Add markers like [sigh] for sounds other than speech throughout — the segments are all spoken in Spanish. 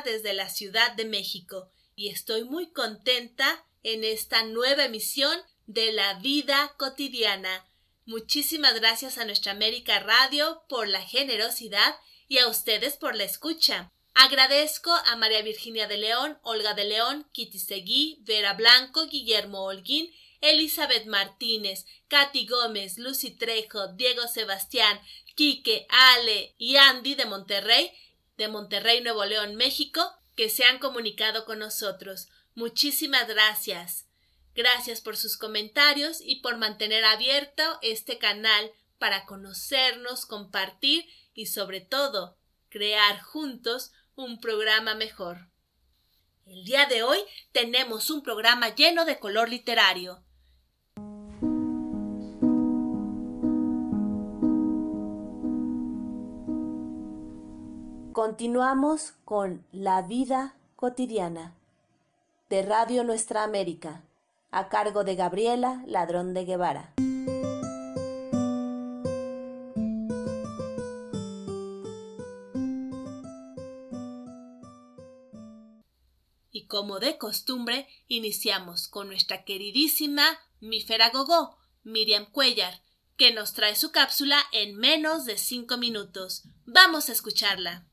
desde la Ciudad de México y estoy muy contenta en esta nueva emisión de La Vida Cotidiana. Muchísimas gracias a nuestra América Radio por la generosidad y a ustedes por la escucha. Agradezco a María Virginia de León, Olga de León, Kitty Seguí, Vera Blanco, Guillermo Holguín, Elizabeth Martínez, Katy Gómez, Lucy Trejo, Diego Sebastián, Quique, Ale y Andy de Monterrey, de Monterrey, Nuevo León, México, que se han comunicado con nosotros. Muchísimas gracias. Gracias por sus comentarios y por mantener abierto este canal para conocernos, compartir y sobre todo crear juntos un programa mejor. El día de hoy tenemos un programa lleno de color literario. Continuamos con La vida cotidiana de Radio Nuestra América, a cargo de Gabriela Ladrón de Guevara. Y como de costumbre, iniciamos con nuestra queridísima Mífera Gogó, Miriam Cuellar, que nos trae su cápsula en menos de cinco minutos. Vamos a escucharla.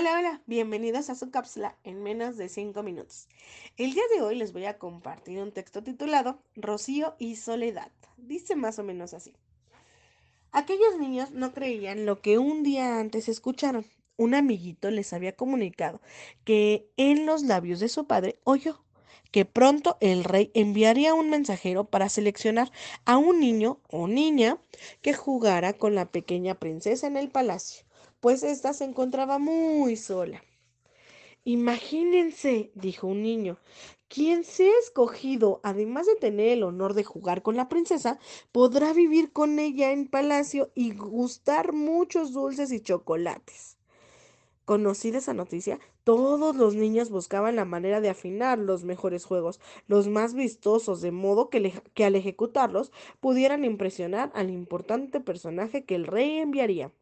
Hola, hola, bienvenidos a su cápsula en menos de 5 minutos. El día de hoy les voy a compartir un texto titulado Rocío y Soledad. Dice más o menos así. Aquellos niños no creían lo que un día antes escucharon. Un amiguito les había comunicado que en los labios de su padre oyó que pronto el rey enviaría un mensajero para seleccionar a un niño o niña que jugara con la pequeña princesa en el palacio pues ésta se encontraba muy sola. Imagínense, dijo un niño, quien sea escogido, además de tener el honor de jugar con la princesa, podrá vivir con ella en palacio y gustar muchos dulces y chocolates. Conocida esa noticia, todos los niños buscaban la manera de afinar los mejores juegos, los más vistosos, de modo que, que al ejecutarlos pudieran impresionar al importante personaje que el rey enviaría.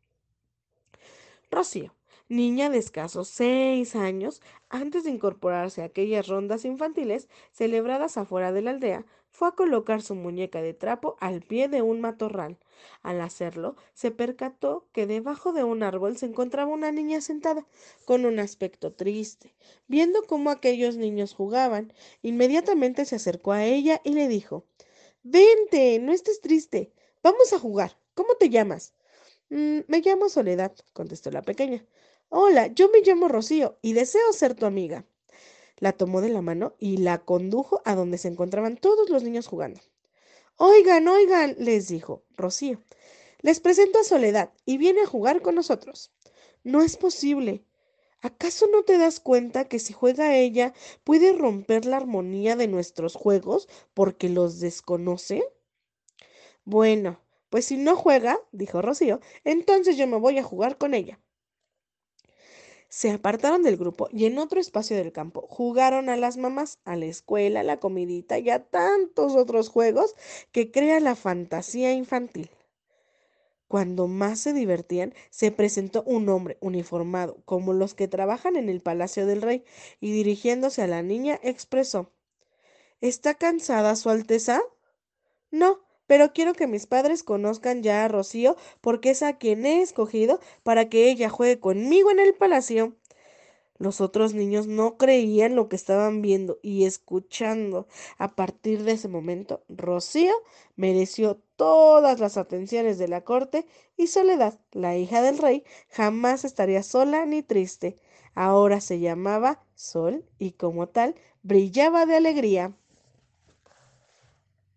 Rocío, niña de escasos seis años, antes de incorporarse a aquellas rondas infantiles celebradas afuera de la aldea, fue a colocar su muñeca de trapo al pie de un matorral. Al hacerlo, se percató que debajo de un árbol se encontraba una niña sentada, con un aspecto triste. Viendo cómo aquellos niños jugaban, inmediatamente se acercó a ella y le dijo Vente, no estés triste. Vamos a jugar. ¿Cómo te llamas? Mm, me llamo Soledad, contestó la pequeña. Hola, yo me llamo Rocío y deseo ser tu amiga. La tomó de la mano y la condujo a donde se encontraban todos los niños jugando. Oigan, oigan, les dijo Rocío. Les presento a Soledad y viene a jugar con nosotros. No es posible. ¿Acaso no te das cuenta que si juega ella puede romper la armonía de nuestros juegos porque los desconoce? Bueno, pues si no juega, dijo Rocío, entonces yo me voy a jugar con ella. Se apartaron del grupo y en otro espacio del campo jugaron a las mamás, a la escuela, a la comidita y a tantos otros juegos que crea la fantasía infantil. Cuando más se divertían, se presentó un hombre uniformado, como los que trabajan en el palacio del rey, y dirigiéndose a la niña expresó ¿Está cansada, Su Alteza? No, pero quiero que mis padres conozcan ya a Rocío porque es a quien he escogido para que ella juegue conmigo en el palacio. Los otros niños no creían lo que estaban viendo y escuchando. A partir de ese momento, Rocío mereció todas las atenciones de la corte y Soledad, la hija del rey, jamás estaría sola ni triste. Ahora se llamaba Sol y como tal brillaba de alegría.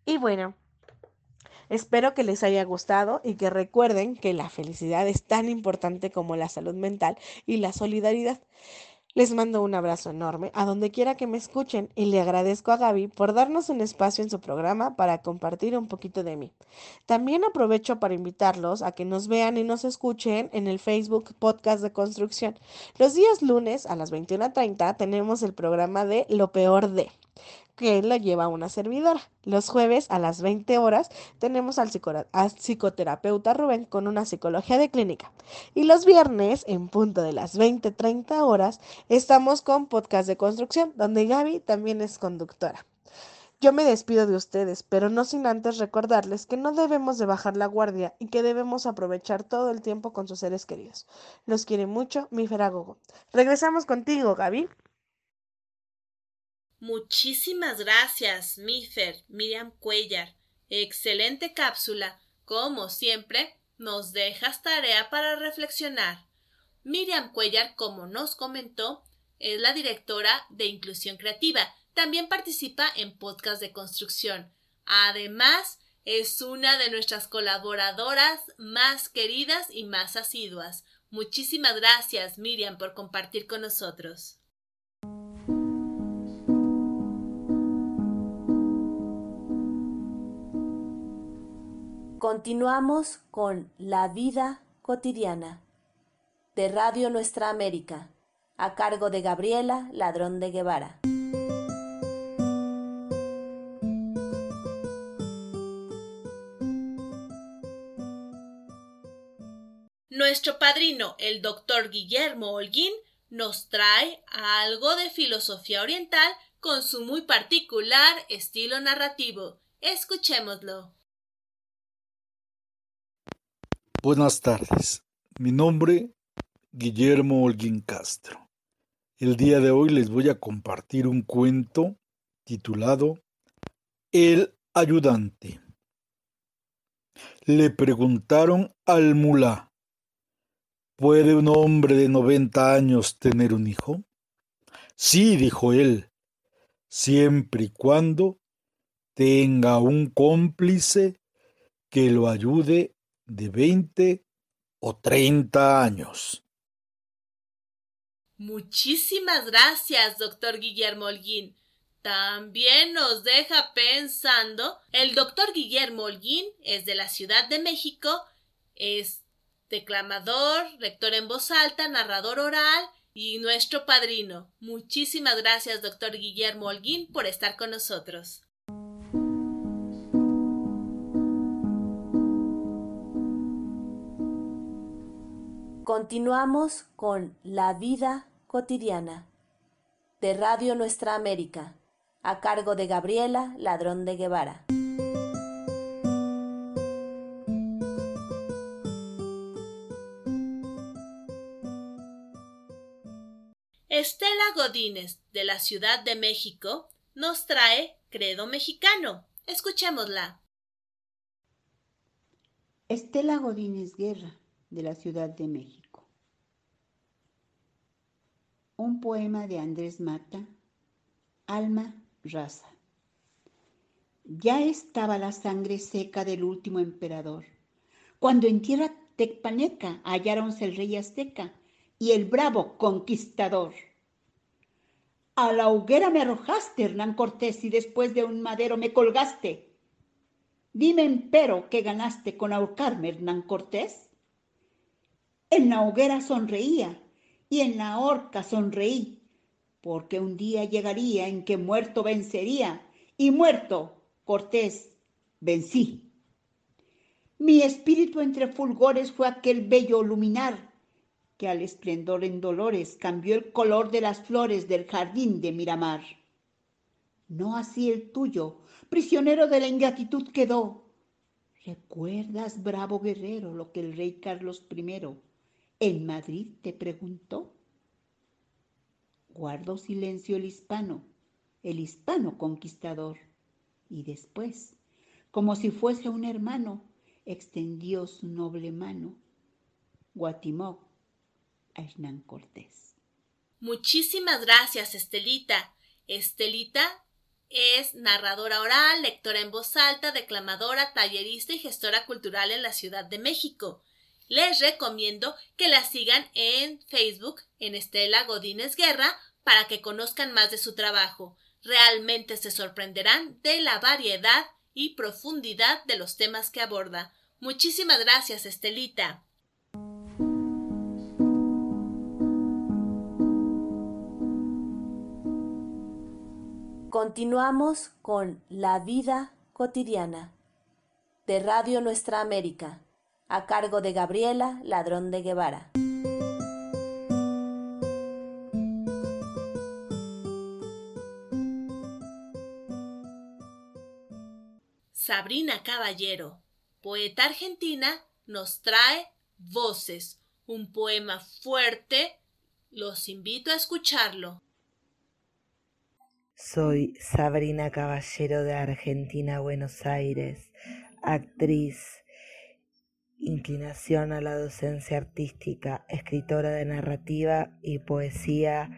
Y bueno, Espero que les haya gustado y que recuerden que la felicidad es tan importante como la salud mental y la solidaridad. Les mando un abrazo enorme a donde quiera que me escuchen y le agradezco a Gaby por darnos un espacio en su programa para compartir un poquito de mí. También aprovecho para invitarlos a que nos vean y nos escuchen en el Facebook Podcast de Construcción. Los días lunes a las 21.30 tenemos el programa de Lo Peor de. Que la lleva una servidora. Los jueves a las 20 horas tenemos al, psicoterapeuta Rubén con una psicología de clínica. Y los viernes, en punto de las 20-30 horas, estamos con podcast de construcción, donde Gaby también es conductora. Yo me despido de ustedes, pero no sin antes recordarles que no debemos de bajar la guardia y que debemos aprovechar todo el tiempo con sus seres queridos. Los quiere mucho, mi Feragogo. Regresamos contigo, Gaby. Muchísimas gracias, Mifer, Miriam Cuellar. Excelente cápsula. Como siempre, nos dejas tarea para reflexionar. Miriam Cuellar, como nos comentó, es la directora de Inclusión Creativa. También participa en podcast de construcción. Además, es una de nuestras colaboradoras más queridas y más asiduas. Muchísimas gracias, Miriam, por compartir con nosotros. Continuamos con La vida cotidiana de Radio Nuestra América, a cargo de Gabriela Ladrón de Guevara. Nuestro padrino, el doctor Guillermo Holguín, nos trae algo de filosofía oriental con su muy particular estilo narrativo. Escuchémoslo. Buenas tardes, mi nombre Guillermo Holguín Castro. El día de hoy les voy a compartir un cuento titulado El ayudante. Le preguntaron al mulá, ¿puede un hombre de 90 años tener un hijo? Sí, dijo él, siempre y cuando tenga un cómplice que lo ayude de 20 o 30 años. Muchísimas gracias, doctor Guillermo Holguín. También nos deja pensando, el doctor Guillermo Holguín es de la Ciudad de México, es declamador, lector en voz alta, narrador oral y nuestro padrino. Muchísimas gracias, doctor Guillermo Holguín, por estar con nosotros. Continuamos con La vida cotidiana de Radio Nuestra América, a cargo de Gabriela Ladrón de Guevara. Estela Godínez, de la Ciudad de México, nos trae Credo Mexicano. Escuchémosla. Estela Godínez Guerra, de la Ciudad de México. Un poema de Andrés Mata, Alma Raza. Ya estaba la sangre seca del último emperador, cuando en tierra tecpaneca halláronse el rey azteca y el bravo conquistador. A la hoguera me arrojaste, Hernán Cortés, y después de un madero me colgaste. Dime, empero, ¿qué ganaste con ahorcarme, Hernán Cortés? En la hoguera sonreía y en la horca sonreí, porque un día llegaría en que muerto vencería, y muerto, Cortés, vencí. Mi espíritu entre fulgores fue aquel bello luminar, que al esplendor en dolores cambió el color de las flores del jardín de Miramar. No así el tuyo, prisionero de la ingratitud quedó. ¿Recuerdas, bravo guerrero, lo que el rey Carlos I ¿En Madrid? te preguntó. Guardó silencio el hispano, el hispano conquistador, y después, como si fuese un hermano, extendió su noble mano, Guatimó a Hernán Cortés. Muchísimas gracias, Estelita. Estelita es narradora oral, lectora en voz alta, declamadora, tallerista y gestora cultural en la Ciudad de México les recomiendo que la sigan en Facebook en Estela Godínez Guerra para que conozcan más de su trabajo. Realmente se sorprenderán de la variedad y profundidad de los temas que aborda. Muchísimas gracias, Estelita. Continuamos con La vida cotidiana de Radio Nuestra América, a cargo de Gabriela Ladrón de Guevara. Sabrina Caballero, poeta argentina, nos trae Voces, un poema fuerte. Los invito a escucharlo. Soy Sabrina Caballero de Argentina, Buenos Aires, actriz, inclinación a la docencia artística, escritora de narrativa y poesía,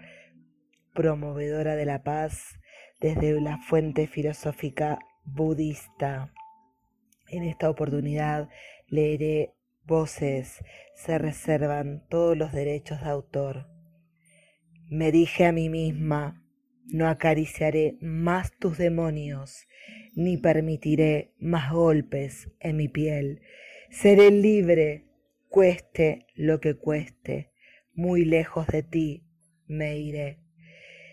promovedora de la paz desde la fuente filosófica budista. En esta oportunidad leeré Voces, se reservan todos los derechos de autor. Me dije a mí misma, no acariciaré más tus demonios, ni permitiré más golpes en mi piel. Seré libre, cueste lo que cueste, muy lejos de ti me iré.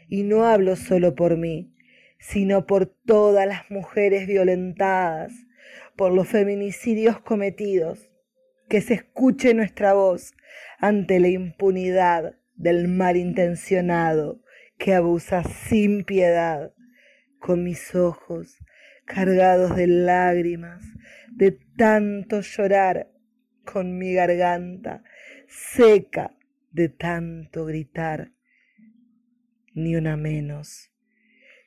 Y no hablo solo por mí, sino por todas las mujeres violentadas, por los feminicidios cometidos. Que se escuche nuestra voz ante la impunidad del malintencionado que abusa sin piedad. Con mis ojos cargados de lágrimas, de tanto llorar, con mi garganta seca de tanto gritar. Ni una menos,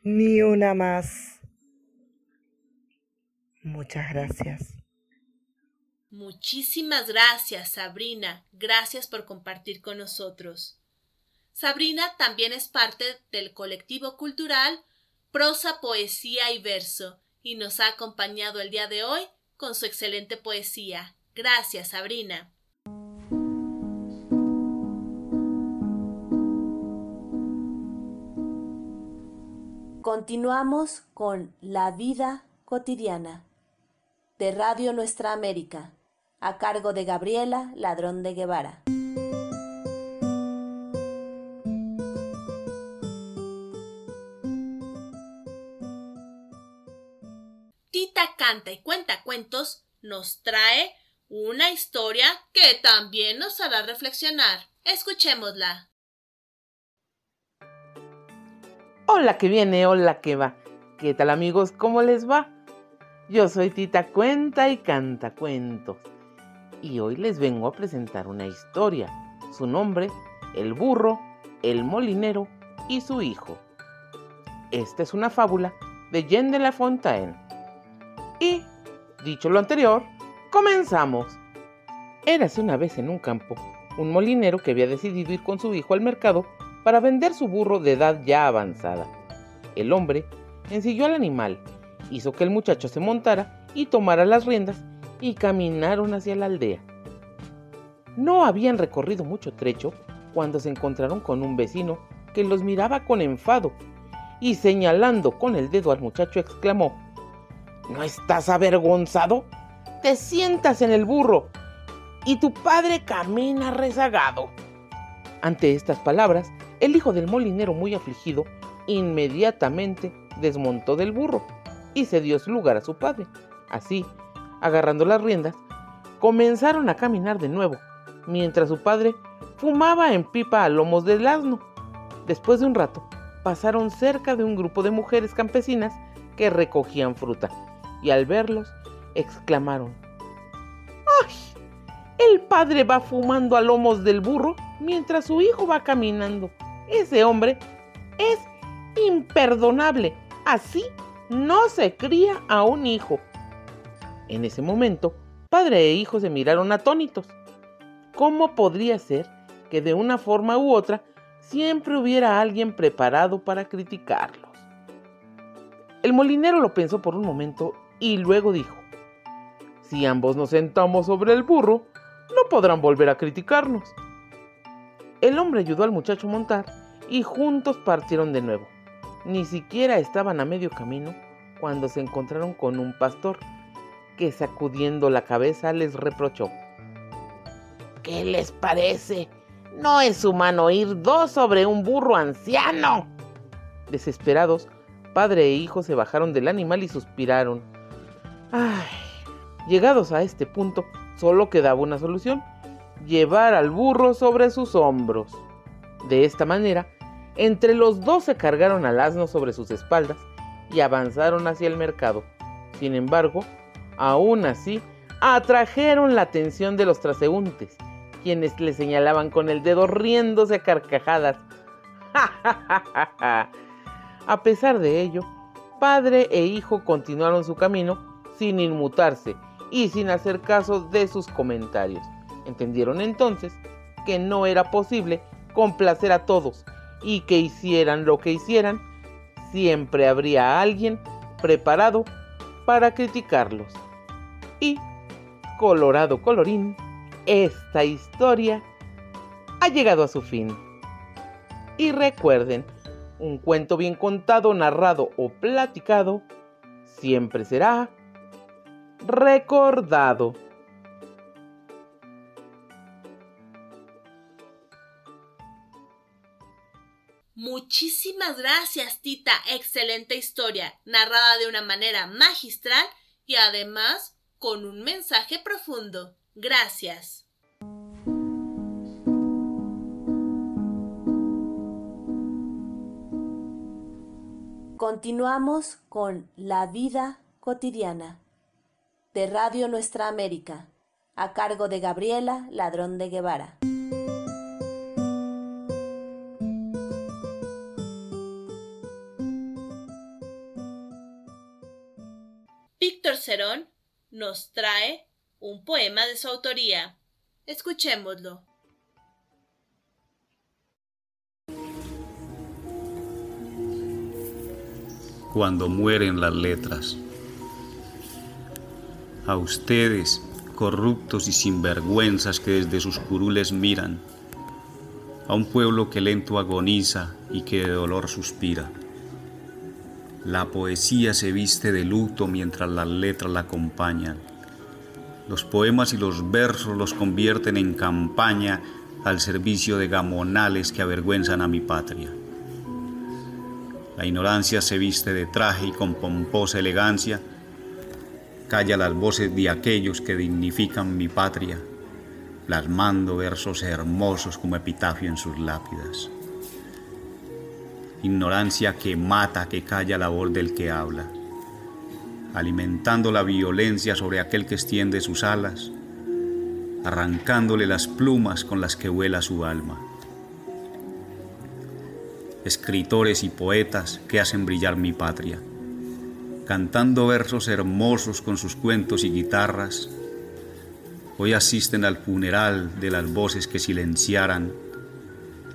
ni una más. Muchas gracias. Muchísimas gracias, Sabrina. Gracias por compartir con nosotros. Sabrina también es parte del colectivo cultural Prosa, Poesía y Verso y nos ha acompañado el día de hoy con su excelente poesía. Gracias, Sabrina. Continuamos con La vida cotidiana de Radio Nuestra América, a cargo de Gabriela Ladrón de Guevara. Canta y cuenta cuentos, nos trae una historia que también nos hará reflexionar. Escuchémosla. Hola que viene, hola que va. ¿Qué tal amigos? ¿Cómo les va? Yo soy Tita Cuenta y Canta Cuentos. Y hoy les vengo a presentar una historia. Su nombre, El burro, el molinero y su hijo. Esta es una fábula de Jean de la Fontaine. Y, dicho lo anterior, comenzamos. Érase una vez en un campo un molinero que había decidido ir con su hijo al mercado para vender su burro de edad ya avanzada. El hombre ensilló al animal, hizo que el muchacho se montara y tomara las riendas y caminaron hacia la aldea. No habían recorrido mucho trecho cuando se encontraron con un vecino que los miraba con enfado y señalando con el dedo al muchacho exclamó, ¿No estás avergonzado? Te sientas en el burro y tu padre camina rezagado. Ante estas palabras, el hijo del molinero, muy afligido, inmediatamente desmontó del burro y se dio lugar a su padre. Así, agarrando las riendas, comenzaron a caminar de nuevo, mientras su padre fumaba en pipa a lomos del asno. Después de un rato, pasaron cerca de un grupo de mujeres campesinas que recogían fruta y al verlos exclamaron, ¡Ay! El padre va fumando a lomos del burro mientras su hijo va caminando. Ese hombre es imperdonable. Así no se cría a un hijo. En ese momento, padre e hijo se miraron atónitos. ¿Cómo podría ser que de una forma u otra siempre hubiera alguien preparado para criticarlos? El molinero lo pensó por un momento y luego dijo, si ambos nos sentamos sobre el burro, no podrán volver a criticarnos. El hombre ayudó al muchacho a montar y juntos partieron de nuevo. Ni siquiera estaban a medio camino cuando se encontraron con un pastor que sacudiendo la cabeza les reprochó. ¿Qué les parece? No es humano ir dos sobre un burro anciano. Desesperados, padre e hijo se bajaron del animal y suspiraron. Ay, llegados a este punto, solo quedaba una solución, llevar al burro sobre sus hombros. De esta manera, entre los dos se cargaron al asno sobre sus espaldas y avanzaron hacia el mercado. Sin embargo, aún así, atrajeron la atención de los transeúntes, quienes le señalaban con el dedo riéndose a carcajadas. [laughs] a pesar de ello, padre e hijo continuaron su camino sin inmutarse y sin hacer caso de sus comentarios. Entendieron entonces que no era posible complacer a todos y que hicieran lo que hicieran, siempre habría alguien preparado para criticarlos. Y, colorado colorín, esta historia ha llegado a su fin. Y recuerden, un cuento bien contado, narrado o platicado siempre será recordado. Muchísimas gracias, Tita. Excelente historia, narrada de una manera magistral y además con un mensaje profundo. Gracias. Continuamos con La vida cotidiana de Radio Nuestra América, a cargo de Gabriela Ladrón de Guevara. Víctor Cerón nos trae un poema de su autoría. Escuchémoslo. Cuando mueren las letras. A ustedes, corruptos y sinvergüenzas que desde sus curules miran, a un pueblo que lento agoniza y que de dolor suspira la poesía se viste de luto mientras las letras la acompañan. Los poemas y los versos los convierten en campaña al servicio de gamonales que avergüenzan a mi patria. La ignorancia se viste de traje y con pomposa elegancia calla las voces de aquellos que dignifican mi patria, plasmando versos hermosos como epitafio en sus lápidas ignorancia que mata, que calla la voz del que habla, alimentando la violencia sobre aquel que extiende sus alas, arrancándole las plumas con las que vuela su alma. Escritores y poetas que hacen brillar mi patria, cantando versos hermosos con sus cuentos y guitarras, hoy asisten al funeral de las voces que silenciaran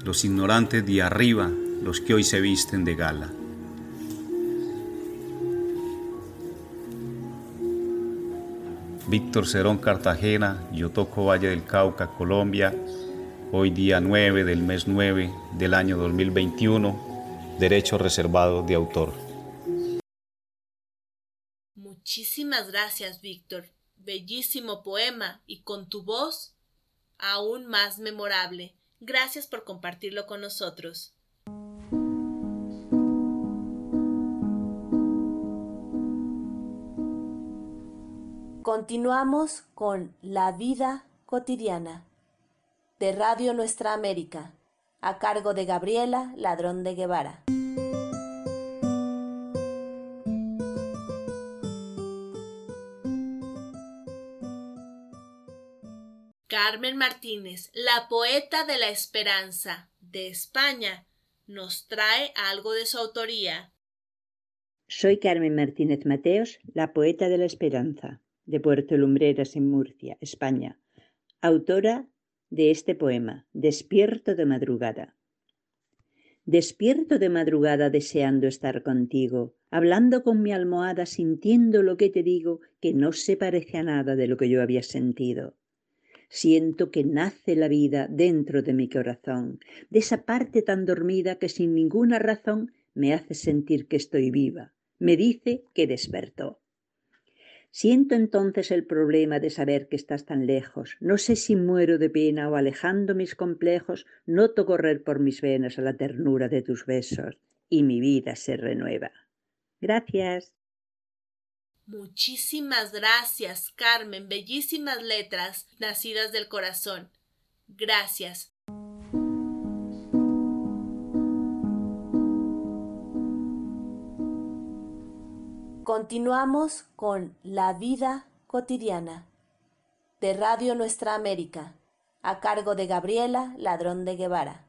los ignorantes de arriba los que hoy se visten de gala. Víctor Cerón Cartagena, yo toco Valle del Cauca, Colombia, hoy día 9 del mes 9 del año 2021, derecho reservado de autor. Gracias, Víctor. Bellísimo poema y con tu voz aún más memorable. Gracias por compartirlo con nosotros. Continuamos con La vida cotidiana de Radio Nuestra América, a cargo de Gabriela Ladrón de Guevara. Carmen Martínez, la poeta de la esperanza de España, nos trae algo de su autoría. Soy Carmen Martínez Mateos, la poeta de la esperanza de Puerto Lumbreras en Murcia, España, autora de este poema, Despierto de madrugada. Despierto de madrugada deseando estar contigo, hablando con mi almohada, sintiendo lo que te digo, que no se parece a nada de lo que yo había sentido. Siento que nace la vida dentro de mi corazón, de esa parte tan dormida que sin ninguna razón me hace sentir que estoy viva, me dice que despertó. Siento entonces el problema de saber que estás tan lejos. No sé si muero de pena o alejando mis complejos, noto correr por mis venas a la ternura de tus besos y mi vida se renueva. Gracias. Muchísimas gracias, Carmen. Bellísimas letras nacidas del corazón. Gracias. Continuamos con La vida cotidiana de Radio Nuestra América, a cargo de Gabriela Ladrón de Guevara.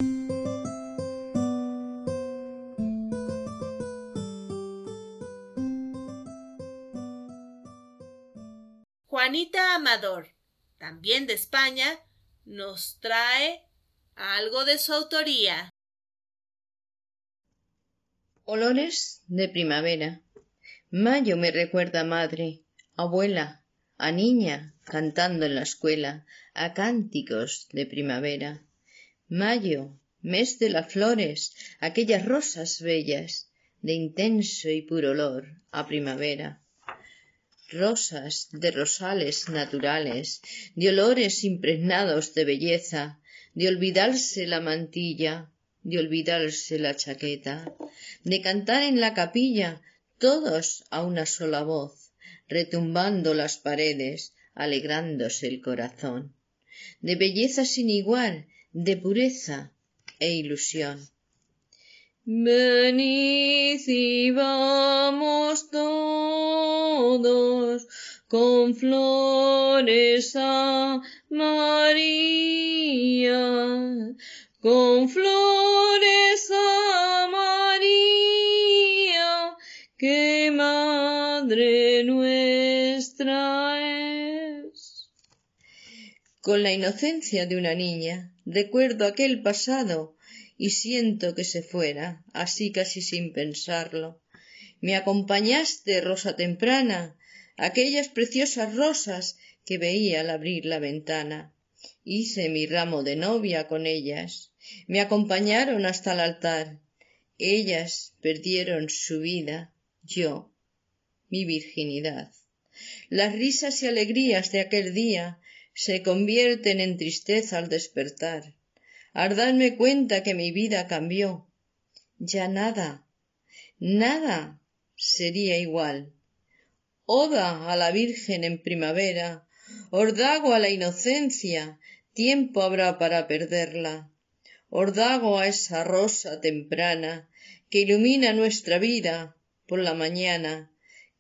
Juanita Amador, también de España, nos trae algo de su autoría. Olores de primavera. Mayo me recuerda a madre, abuela, a niña cantando en la escuela, a cánticos de primavera. Mayo, mes de las flores, aquellas rosas bellas, de intenso y puro olor a primavera. Rosas de rosales naturales, de olores impregnados de belleza, de olvidarse la mantilla, de olvidarse la chaqueta, de cantar en la capilla todos a una sola voz, retumbando las paredes, alegrándose el corazón, de belleza sin igual, de pureza e ilusión. Venid y vamos todos con flores a María, con flores a María, que Madre nuestra es. Con la inocencia de una niña, recuerdo aquel pasado y siento que se fuera, así casi sin pensarlo. Me acompañaste, rosa temprana, aquellas preciosas rosas que veía al abrir la ventana. Hice mi ramo de novia con ellas, me acompañaron hasta el altar. Ellas perdieron su vida, yo mi virginidad. Las risas y alegrías de aquel día se convierten en tristeza al despertar. Al darme cuenta que mi vida cambió, ya nada, nada sería igual. Oda a la Virgen en primavera, ordago a la inocencia, tiempo habrá para perderla. Ordago a esa rosa temprana que ilumina nuestra vida por la mañana,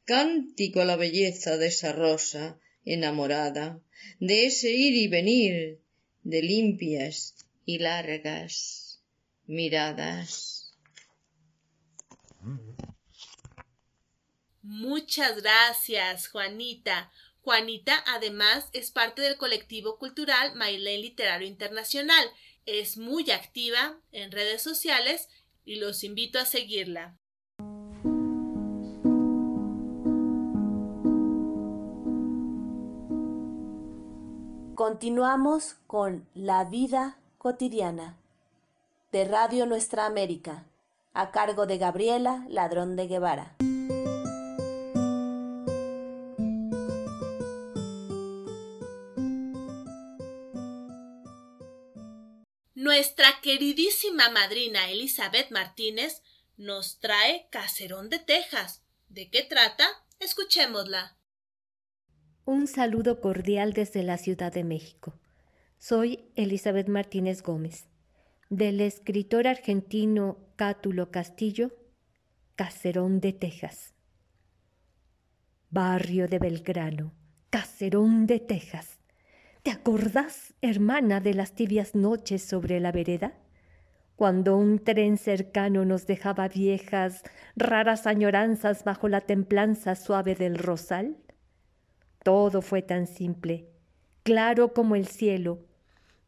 cántico a la belleza de esa rosa enamorada, de ese ir y venir de limpias y largas miradas. Muchas gracias, Juanita. Juanita además es parte del colectivo cultural Mailén Literario Internacional. Es muy activa en redes sociales y los invito a seguirla. Continuamos con La vida cotidiana de Radio Nuestra América, a cargo de Gabriela Ladrón de Guevara. Nuestra queridísima madrina Elizabeth Martínez nos trae Caserón de Texas. ¿De qué trata? Escuchémosla. Un saludo cordial desde la Ciudad de México. Soy Elizabeth Martínez Gómez, del escritor argentino Cátulo Castillo, Caserón de Texas. Barrio de Belgrano, Caserón de Texas. ¿Te acordás, hermana, de las tibias noches sobre la vereda? Cuando un tren cercano nos dejaba viejas, raras añoranzas bajo la templanza suave del rosal. Todo fue tan simple, claro como el cielo,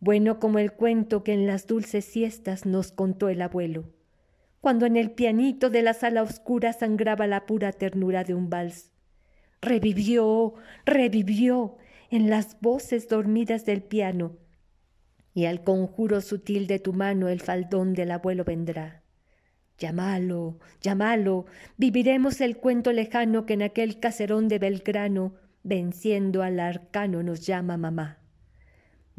bueno como el cuento que en las dulces siestas nos contó el abuelo, cuando en el pianito de la sala oscura sangraba la pura ternura de un vals. Revivió, revivió en las voces dormidas del piano, y al conjuro sutil de tu mano el faldón del abuelo vendrá. Llámalo, llámalo, viviremos el cuento lejano que en aquel caserón de Belgrano venciendo al arcano nos llama mamá.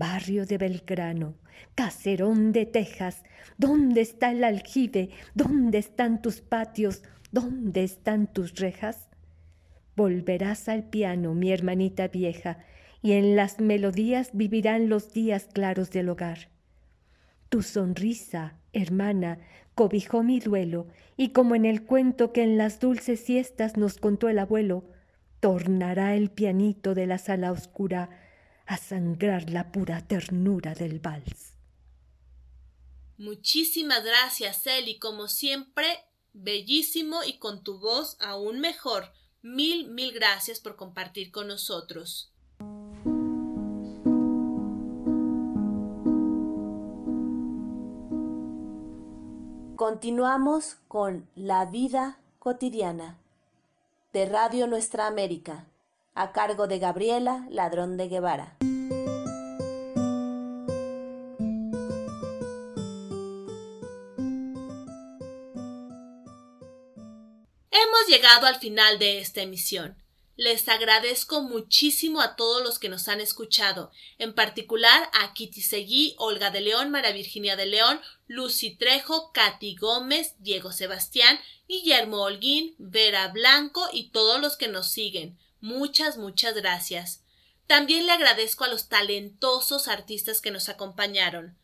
Barrio de Belgrano, caserón de Texas, ¿dónde está el aljibe? ¿Dónde están tus patios? ¿Dónde están tus rejas? Volverás al piano, mi hermanita vieja, y en las melodías vivirán los días claros del hogar. Tu sonrisa, hermana, cobijó mi duelo, y como en el cuento que en las dulces siestas nos contó el abuelo, tornará el pianito de la sala oscura a sangrar la pura ternura del vals. Muchísimas gracias, Eli, como siempre, bellísimo y con tu voz aún mejor. Mil, mil gracias por compartir con nosotros. Continuamos con La vida cotidiana de Radio Nuestra América, a cargo de Gabriela Ladrón de Guevara. Hemos llegado al final de esta emisión. Les agradezco muchísimo a todos los que nos han escuchado, en particular a Kitty Seguí, Olga de León, María Virginia de León, Lucy Trejo, Katy Gómez, Diego Sebastián, Guillermo Holguín, Vera Blanco y todos los que nos siguen. Muchas, muchas gracias. También le agradezco a los talentosos artistas que nos acompañaron.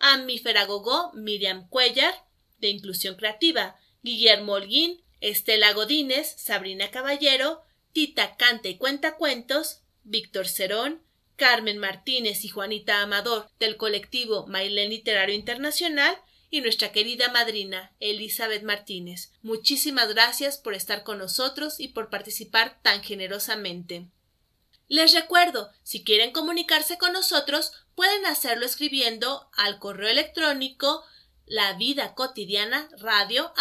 A mi Feragogó, Miriam Cuellar, de Inclusión Creativa, Guillermo Holguín, Estela Godínez, Sabrina Caballero, Tita Canta y Cuenta Cuentos, Víctor Cerón, Carmen Martínez y Juanita Amador del colectivo Mailén Literario Internacional y nuestra querida madrina Elizabeth Martínez. Muchísimas gracias por estar con nosotros y por participar tan generosamente. Les recuerdo, si quieren comunicarse con nosotros, pueden hacerlo escribiendo al correo electrónico la vida cotidiana radio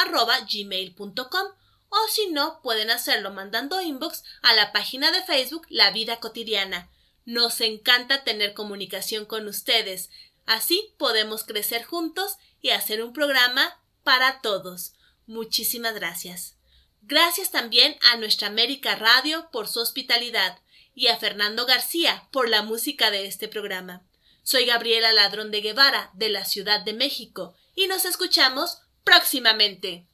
o si no, pueden hacerlo mandando inbox a la página de Facebook La Vida Cotidiana. Nos encanta tener comunicación con ustedes. Así podemos crecer juntos hacer un programa para todos. Muchísimas gracias. Gracias también a Nuestra América Radio por su hospitalidad y a Fernando García por la música de este programa. Soy Gabriela Ladrón de Guevara de la Ciudad de México y nos escuchamos próximamente.